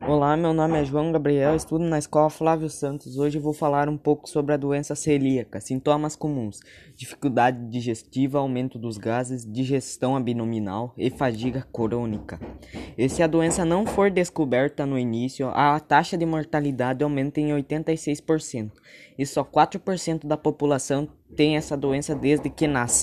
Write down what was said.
Olá, meu nome é João Gabriel, estudo na escola Flávio Santos. Hoje vou falar um pouco sobre a doença celíaca. Sintomas comuns: dificuldade digestiva, aumento dos gases, digestão abdominal e fadiga crônica. E se a doença não for descoberta no início, a taxa de mortalidade aumenta em 86%. E só 4% da população tem essa doença desde que nasce.